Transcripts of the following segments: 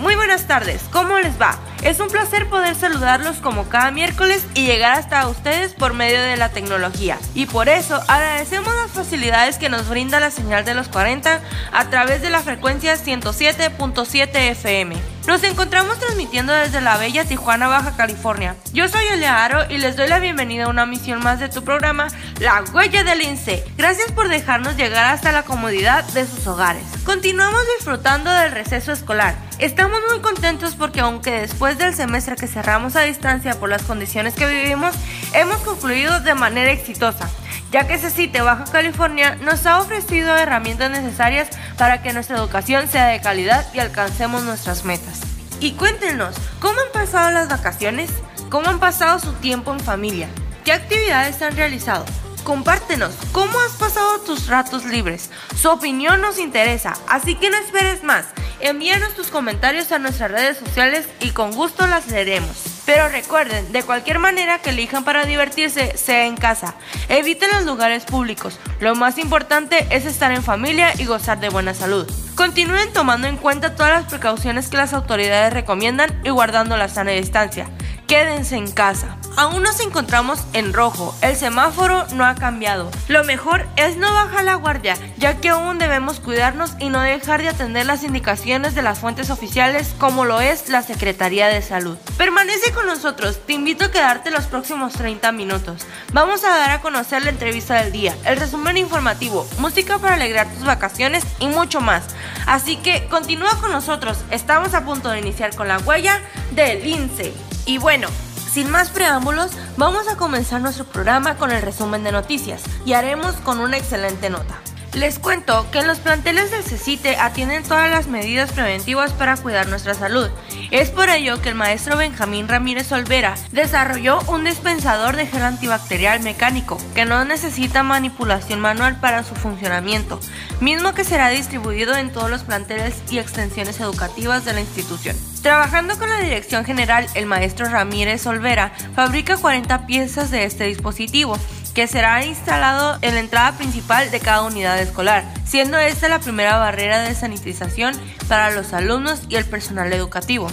Muy buenas tardes, ¿cómo les va? Es un placer poder saludarlos como cada miércoles y llegar hasta ustedes por medio de la tecnología. Y por eso agradecemos las facilidades que nos brinda la señal de los 40 a través de la frecuencia 107.7 FM. Nos encontramos transmitiendo desde la bella Tijuana, Baja California. Yo soy Elia Aro y les doy la bienvenida a una misión más de tu programa, La Huella del Lince. Gracias por dejarnos llegar hasta la comodidad de sus hogares. Continuamos disfrutando del receso escolar. Estamos muy contentos porque aunque después del semestre que cerramos a distancia por las condiciones que vivimos, hemos concluido de manera exitosa, ya que CECITE Baja California nos ha ofrecido herramientas necesarias para que nuestra educación sea de calidad y alcancemos nuestras metas. Y cuéntenos, ¿cómo han pasado las vacaciones? ¿Cómo han pasado su tiempo en familia? ¿Qué actividades han realizado? Compártenos cómo has pasado tus ratos libres. Su opinión nos interesa, así que no esperes más. Envíanos tus comentarios a nuestras redes sociales y con gusto las leeremos. Pero recuerden, de cualquier manera que elijan para divertirse, sea en casa. Eviten los lugares públicos. Lo más importante es estar en familia y gozar de buena salud. Continúen tomando en cuenta todas las precauciones que las autoridades recomiendan y guardando la sana distancia. Quédense en casa. Aún nos encontramos en rojo, el semáforo no ha cambiado. Lo mejor es no bajar la guardia, ya que aún debemos cuidarnos y no dejar de atender las indicaciones de las fuentes oficiales como lo es la Secretaría de Salud. Permanece con nosotros, te invito a quedarte los próximos 30 minutos. Vamos a dar a conocer la entrevista del día, el resumen informativo, música para alegrar tus vacaciones y mucho más. Así que continúa con nosotros, estamos a punto de iniciar con la huella del lince. Y bueno, sin más preámbulos, vamos a comenzar nuestro programa con el resumen de noticias y haremos con una excelente nota. Les cuento que en los planteles del CECITE atienden todas las medidas preventivas para cuidar nuestra salud. Es por ello que el maestro Benjamín Ramírez Olvera desarrolló un dispensador de gel antibacterial mecánico que no necesita manipulación manual para su funcionamiento, mismo que será distribuido en todos los planteles y extensiones educativas de la institución. Trabajando con la dirección general, el maestro Ramírez Olvera fabrica 40 piezas de este dispositivo que será instalado en la entrada principal de cada unidad escolar, siendo esta la primera barrera de sanitización para los alumnos y el personal educativo.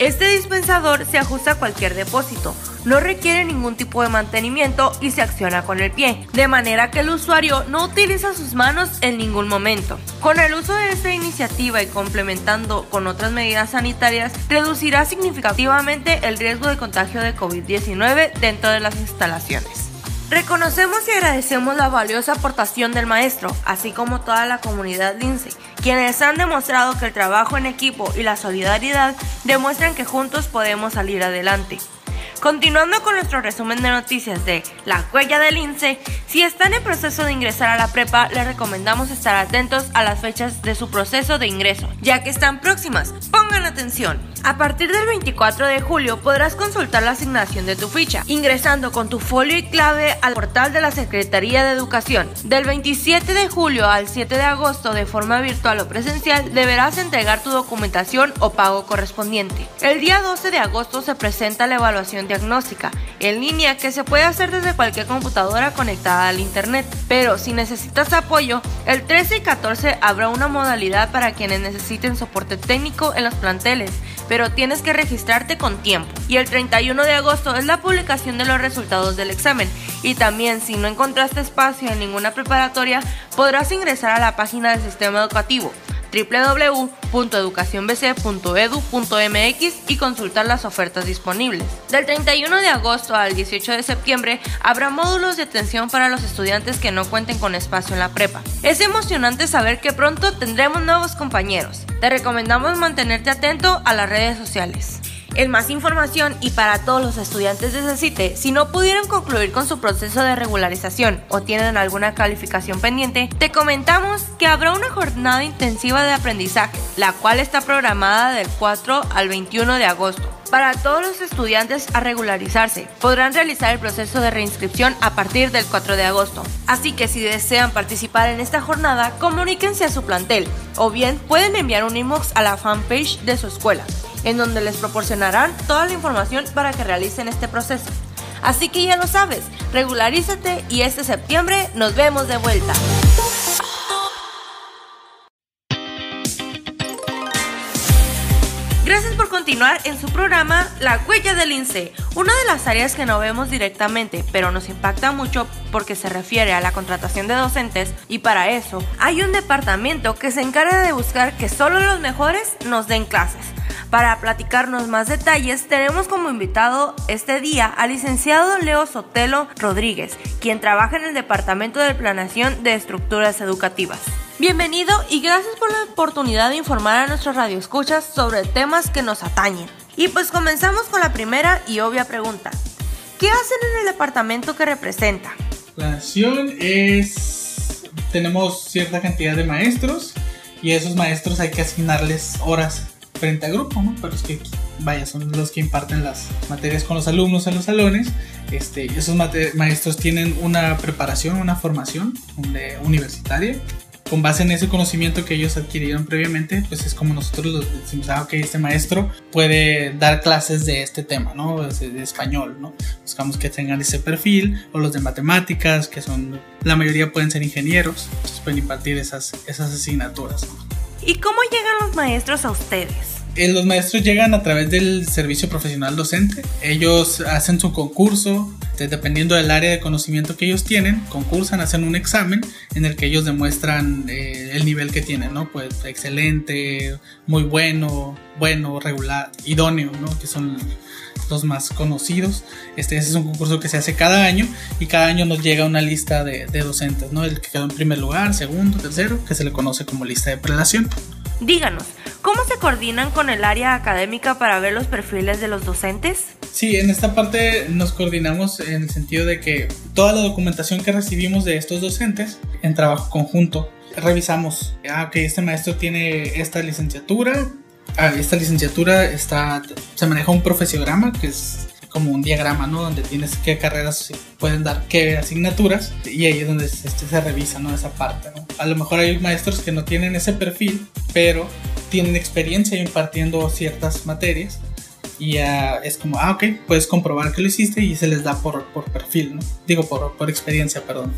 Este dispensador se ajusta a cualquier depósito, no requiere ningún tipo de mantenimiento y se acciona con el pie, de manera que el usuario no utiliza sus manos en ningún momento. Con el uso de esta iniciativa y complementando con otras medidas sanitarias, reducirá significativamente el riesgo de contagio de COVID-19 dentro de las instalaciones. Reconocemos y agradecemos la valiosa aportación del maestro, así como toda la comunidad Lince, quienes han demostrado que el trabajo en equipo y la solidaridad demuestran que juntos podemos salir adelante. Continuando con nuestro resumen de noticias de La Huella del INSE, si están en proceso de ingresar a la prepa, les recomendamos estar atentos a las fechas de su proceso de ingreso, ya que están próximas. Pongan atención. A partir del 24 de julio podrás consultar la asignación de tu ficha, ingresando con tu folio y clave al portal de la Secretaría de Educación. Del 27 de julio al 7 de agosto, de forma virtual o presencial, deberás entregar tu documentación o pago correspondiente. El día 12 de agosto se presenta la evaluación diagnóstica en línea que se puede hacer desde cualquier computadora conectada al Internet. Pero si necesitas apoyo, el 13 y 14 habrá una modalidad para quienes necesiten soporte técnico en los planteles, pero tienes que registrarte con tiempo. Y el 31 de agosto es la publicación de los resultados del examen. Y también si no encontraste espacio en ninguna preparatoria, podrás ingresar a la página del sistema educativo www.educacionbc.edu.mx y consultar las ofertas disponibles. Del 31 de agosto al 18 de septiembre habrá módulos de atención para los estudiantes que no cuenten con espacio en la prepa. Es emocionante saber que pronto tendremos nuevos compañeros. Te recomendamos mantenerte atento a las redes sociales. En más información y para todos los estudiantes de CECITE, si no pudieron concluir con su proceso de regularización o tienen alguna calificación pendiente, te comentamos que habrá una jornada intensiva de aprendizaje, la cual está programada del 4 al 21 de agosto. Para todos los estudiantes a regularizarse, podrán realizar el proceso de reinscripción a partir del 4 de agosto. Así que si desean participar en esta jornada, comuníquense a su plantel o bien pueden enviar un inbox a la fanpage de su escuela en donde les proporcionarán toda la información para que realicen este proceso. Así que ya lo sabes, regularízate y este septiembre nos vemos de vuelta. Gracias por continuar en su programa La huella del INSE, una de las áreas que no vemos directamente, pero nos impacta mucho porque se refiere a la contratación de docentes y para eso hay un departamento que se encarga de buscar que solo los mejores nos den clases. Para platicarnos más detalles, tenemos como invitado este día al licenciado Leo Sotelo Rodríguez, quien trabaja en el Departamento de Planeación de Estructuras Educativas. Bienvenido y gracias por la oportunidad de informar a nuestros radioescuchas sobre temas que nos atañen. Y pues comenzamos con la primera y obvia pregunta. ¿Qué hacen en el departamento que representa? La nación es... Tenemos cierta cantidad de maestros y a esos maestros hay que asignarles horas frente a grupo, ¿no? Pero es que, vaya, son los que imparten las materias con los alumnos en los salones. Este, esos maestros tienen una preparación, una formación universitaria con base en ese conocimiento que ellos adquirieron previamente, pues es como nosotros los decimos, ah, ok, este maestro puede dar clases de este tema, ¿no? De, español, ¿no? Buscamos que tengan ese perfil, o los de matemáticas, que son, la mayoría pueden ser ingenieros, entonces pueden impartir esas, esas asignaturas. ¿Y cómo llegan los maestros a ustedes? Eh, los maestros llegan a través del servicio profesional docente. Ellos hacen su concurso, dependiendo del área de conocimiento que ellos tienen, concursan, hacen un examen en el que ellos demuestran eh, el nivel que tienen, ¿no? Pues excelente, muy bueno, bueno, regular, idóneo, ¿no? Que son los más conocidos. Este, es un concurso que se hace cada año y cada año nos llega una lista de, de docentes, ¿no? El que quedó en primer lugar, segundo, tercero, que se le conoce como lista de prelación. Díganos, ¿cómo se coordinan con el área académica para ver los perfiles de los docentes? Sí, en esta parte nos coordinamos en el sentido de que toda la documentación que recibimos de estos docentes en trabajo conjunto revisamos, ah, ok, este maestro tiene esta licenciatura, ah, esta licenciatura está, se maneja un profesiograma que es como un diagrama, ¿no? Donde tienes qué carreras pueden dar qué asignaturas y ahí es donde se, este, se revisa, ¿no? Esa parte, ¿no? A lo mejor hay maestros que no tienen ese perfil, pero tienen experiencia impartiendo ciertas materias y es como, ah, ok, puedes comprobar que lo hiciste y se les da por, por perfil, ¿no? Digo, por, por experiencia, perdón.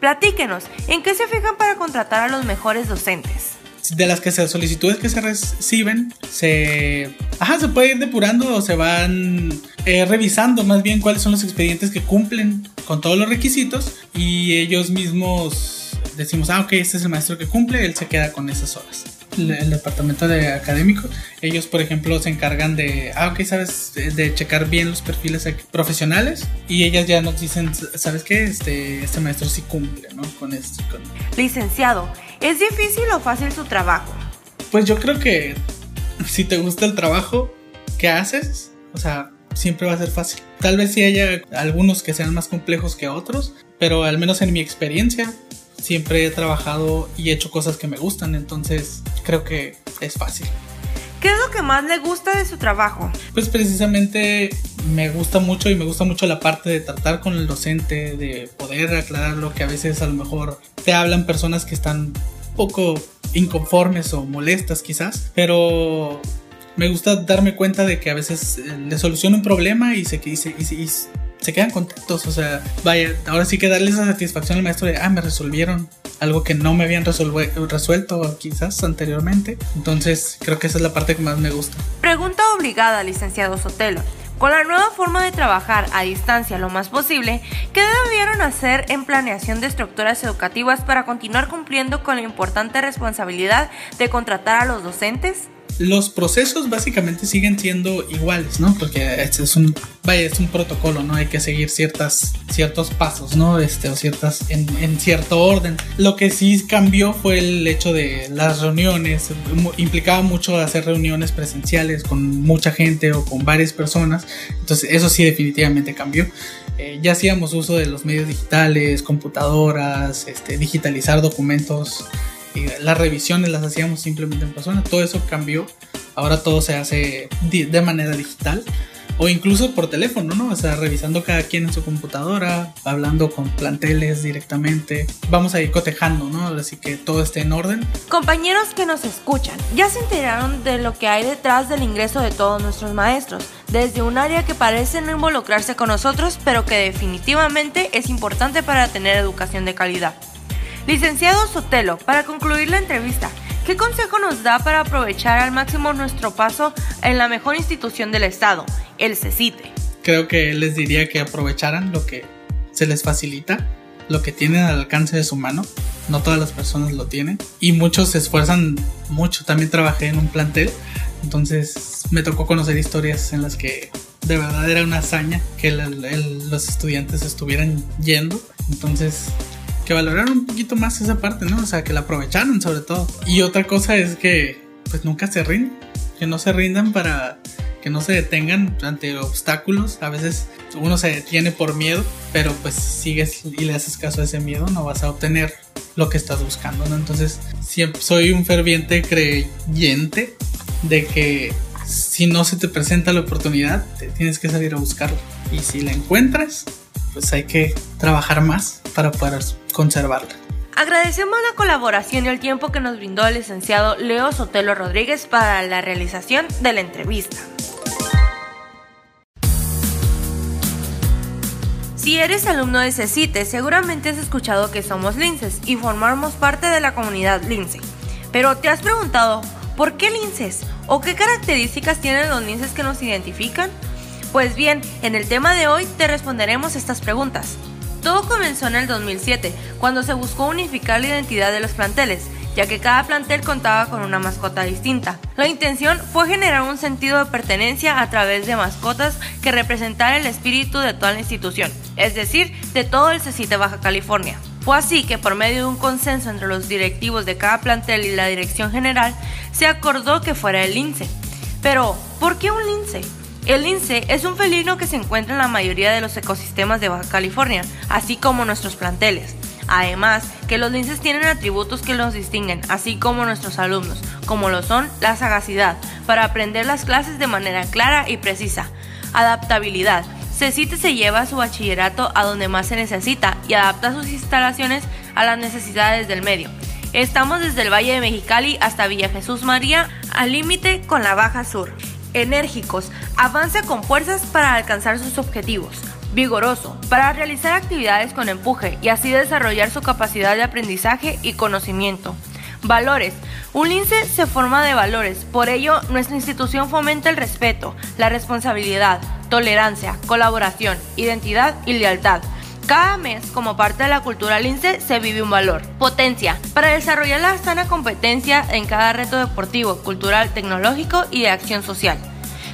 Platíquenos, ¿en qué se fijan para contratar a los mejores docentes? de las que se solicitudes que se reciben se ajá se puede ir depurando o se van eh, revisando más bien cuáles son los expedientes que cumplen con todos los requisitos y ellos mismos decimos ah ok este es el maestro que cumple él se queda con esas horas el departamento de académico, ellos por ejemplo se encargan de, ah, ok, sabes, de, checar bien los perfiles profesionales y ellas ya nos dicen, ¿sabes qué? Este, este maestro sí cumple, ¿no? Con esto. Con... Licenciado, ¿es difícil o fácil su trabajo? Pues yo creo que si te gusta el trabajo que haces, o sea, siempre va a ser fácil. Tal vez sí haya algunos que sean más complejos que otros, pero al menos en mi experiencia siempre he trabajado y hecho cosas que me gustan, entonces creo que es fácil. ¿Qué es lo que más le gusta de su trabajo? Pues precisamente me gusta mucho y me gusta mucho la parte de tratar con el docente, de poder aclarar lo que a veces a lo mejor te hablan personas que están un poco inconformes o molestas quizás, pero me gusta darme cuenta de que a veces eh, le soluciono un problema y se, y, y, se quedan contentos. O sea, vaya, ahora sí que darle esa satisfacción al maestro de, ah, me resolvieron algo que no me habían resuelto quizás anteriormente. Entonces, creo que esa es la parte que más me gusta. Pregunta obligada, licenciado Sotelo. Con la nueva forma de trabajar a distancia lo más posible, ¿qué debieron hacer en planeación de estructuras educativas para continuar cumpliendo con la importante responsabilidad de contratar a los docentes? Los procesos básicamente siguen siendo iguales, ¿no? Porque este es un, vaya, es un protocolo, ¿no? Hay que seguir ciertas, ciertos pasos, ¿no? Este, o ciertas, en, cierto orden. Lo que sí cambió fue el hecho de las reuniones, implicaba mucho hacer reuniones presenciales con mucha gente o con varias personas, entonces eso sí definitivamente cambió. Eh, ya hacíamos uso de los medios digitales, computadoras, este, digitalizar documentos las revisiones las hacíamos simplemente en persona, todo eso cambió, ahora todo se hace de manera digital o incluso por teléfono, ¿no? O sea, revisando cada quien en su computadora, hablando con planteles directamente. Vamos a ir cotejando, ¿no? Así que todo esté en orden. Compañeros que nos escuchan, ya se enteraron de lo que hay detrás del ingreso de todos nuestros maestros, desde un área que parece no involucrarse con nosotros, pero que definitivamente es importante para tener educación de calidad. Licenciado Sotelo, para concluir la entrevista, ¿qué ¿qué consejo nos da para aprovechar al máximo nuestro paso en la mejor institución del Estado, el CECITE? Creo que les diría que aprovecharan lo que se les facilita, lo que tienen al alcance de su mano. No todas las personas lo tienen y muchos se esfuerzan mucho. También trabajé en un plantel, entonces me tocó conocer historias en las que de verdad era una hazaña que los estudiantes estuvieran yendo. Entonces que valoraron un poquito más esa parte, ¿no? O sea, que la aprovecharon sobre todo. Y otra cosa es que pues nunca se rinden, que no se rindan para que no se detengan ante obstáculos. A veces uno se detiene por miedo, pero pues sigues y le haces caso a ese miedo, no vas a obtener lo que estás buscando, ¿no? Entonces, siempre soy un ferviente creyente de que si no se te presenta la oportunidad, te tienes que salir a buscarla. Y si la encuentras, pues hay que trabajar más para poder conservarla. Agradecemos la colaboración y el tiempo que nos brindó el licenciado Leo Sotelo Rodríguez para la realización de la entrevista. Si eres alumno de CECITE, seguramente has escuchado que somos linces y formamos parte de la comunidad lince. Pero ¿te has preguntado por qué linces? ¿O qué características tienen los linces que nos identifican? Pues bien, en el tema de hoy te responderemos estas preguntas. Todo comenzó en el 2007, cuando se buscó unificar la identidad de los planteles, ya que cada plantel contaba con una mascota distinta. La intención fue generar un sentido de pertenencia a través de mascotas que representaran el espíritu de toda la institución, es decir, de todo el CECITE Baja California. Fue así que por medio de un consenso entre los directivos de cada plantel y la dirección general, se acordó que fuera el lince. Pero, ¿por qué un lince? El lince es un felino que se encuentra en la mayoría de los ecosistemas de Baja California, así como nuestros planteles. Además, que los linces tienen atributos que los distinguen, así como nuestros alumnos, como lo son la sagacidad, para aprender las clases de manera clara y precisa, adaptabilidad, CECITE se lleva su bachillerato a donde más se necesita y adapta sus instalaciones a las necesidades del medio. Estamos desde el Valle de Mexicali hasta Villa Jesús María, al límite con la Baja Sur enérgicos, avanza con fuerzas para alcanzar sus objetivos, vigoroso, para realizar actividades con empuje y así desarrollar su capacidad de aprendizaje y conocimiento. Valores. Un lince se forma de valores, por ello nuestra institución fomenta el respeto, la responsabilidad, tolerancia, colaboración, identidad y lealtad. Cada mes, como parte de la cultura lince, se vive un valor. Potencia. Para desarrollar la sana competencia en cada reto deportivo, cultural, tecnológico y de acción social.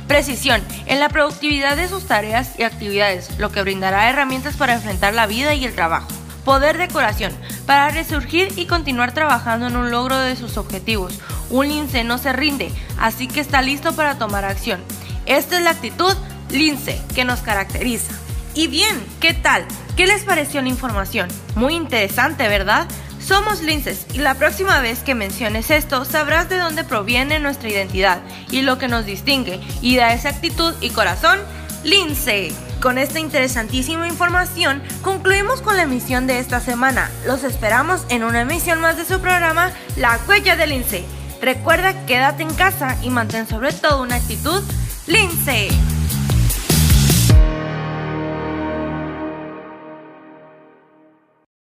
Precisión. En la productividad de sus tareas y actividades, lo que brindará herramientas para enfrentar la vida y el trabajo. Poder de corazón. Para resurgir y continuar trabajando en un logro de sus objetivos. Un lince no se rinde, así que está listo para tomar acción. Esta es la actitud lince que nos caracteriza. Y bien, ¿qué tal? ¿Qué les pareció la información? Muy interesante, ¿verdad? Somos linces y la próxima vez que menciones esto sabrás de dónde proviene nuestra identidad y lo que nos distingue y da esa actitud y corazón lince. Con esta interesantísima información concluimos con la emisión de esta semana. Los esperamos en una emisión más de su programa La Huella del Lince. Recuerda, quédate en casa y mantén sobre todo una actitud lince.